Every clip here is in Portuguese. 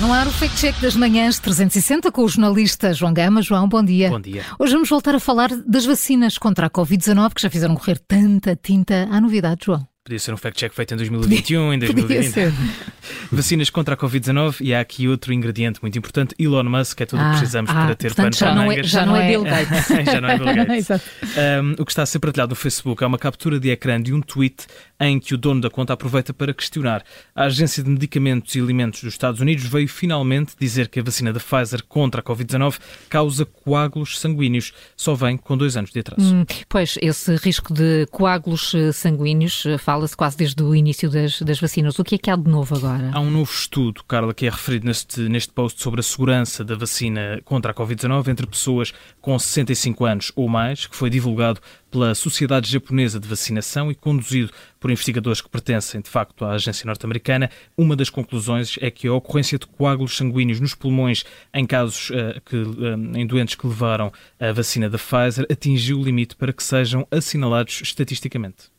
no ar o Fact Check das Manhãs 360 com o jornalista João Gama. João, bom dia. Bom dia. Hoje vamos voltar a falar das vacinas contra a Covid-19 que já fizeram correr tanta tinta. Há novidade, João? Podia ser um fact-check feito em 2021, em Podia 2020. ser. Vacinas contra a Covid-19 e há aqui outro ingrediente muito importante, Elon Musk, é tudo o Ah, que precisamos ah, para ter portanto, pano já para não é- mangas. já não é Bill Gates. já não é Bill Gates. Um, o que está a ser partilhado no Facebook é uma captura de ecrã de um tweet em que o dono da conta aproveita para questionar. A Agência de Medicamentos e Alimentos dos Estados Unidos veio finalmente dizer que a vacina da Pfizer contra a Covid-19 causa coágulos sanguíneos. Só vem com dois anos de atraso. Hum, pois, esse risco de coágulos eh, sanguíneos eh, fala-se quase desde o início das, das vacinas. O que é que há de novo agora? Há um novo estudo, Carla, que é referido neste, neste post sobre a segurança da vacina contra a Covid-19 entre pessoas com 65 anos ou mais, que foi divulgado pela Sociedade Japonesa de Vacinação e conduzido por investigadores que pertencem, de facto, à agência norte-americana. Uma das conclusões é que a ocorrência de coágulos sanguíneos nos pulmões em casos eh, que, eh, em doentes que levaram a vacina da Pfizer atingiu o limite para que sejam assinalados estatisticamente.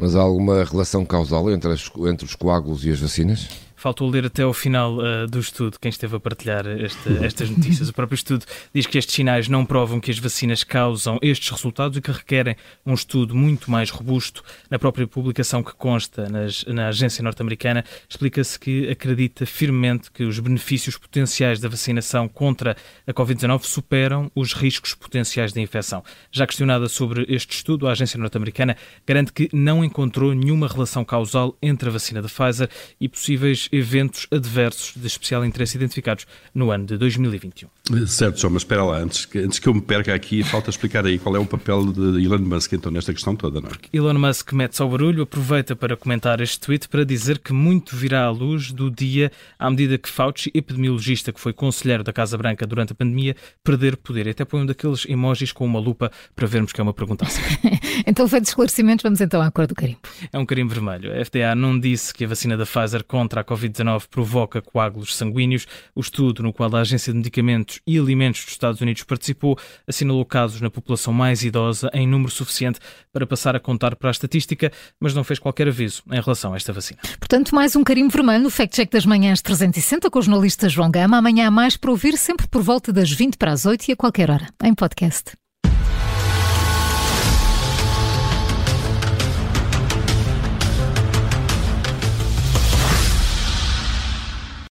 Mas há alguma relação causal entre, as- entre os coágulos e as vacinas? Faltou ler até ao final eh, do estudo quem esteve a partilhar este- estas notícias. O próprio estudo diz que estes sinais não provam que as vacinas causam estes resultados e que requerem um estudo muito mais robusto. Na própria publicação que consta nas- na agência norte-americana, explica-se que acredita firmemente que os benefícios potenciais da vacinação contra a Covid-19 superam os riscos potenciais de infecção. Já questionada sobre este estudo, a agência norte-americana garante que não encontrou nenhuma relação causal entre a vacina da Pfizer e possíveis eventos adversos de especial interesse identificados no ano de 2021. Certo, João, mas espera lá, antes que, antes que eu me perca aqui, falta explicar aí qual é o papel de Elon Musk então nesta questão toda, não é? Elon Musk mete-se ao barulho, aproveita para comentar este tweet para dizer que muito virá à luz do dia à medida que Fauci, epidemiologista que foi conselheiro da Casa Branca durante a pandemia, perder poder. E até põe um daqueles emojis com uma lupa para vermos que é uma pergunta assim. Então, feitos esclarecimentos, vamos então à cor do carimbo. É um carimbo vermelho. A FDA não disse que a vacina da Pfizer contra a Covid-19 provoca coágulos sanguíneos. O estudo no qual a Agência de Medicamentos e Alimentos dos Estados Unidos participou assinalou casos na população mais idosa em número suficiente para passar a contar para a estatística, mas não fez qualquer aviso em relação a esta vacina. Portanto, mais um carimbo vermelho no Fact Check das Manhãs 360 com o jornalista João Gama. Amanhã há mais para ouvir, sempre por volta das 20 para as 8 e a qualquer hora, em podcast.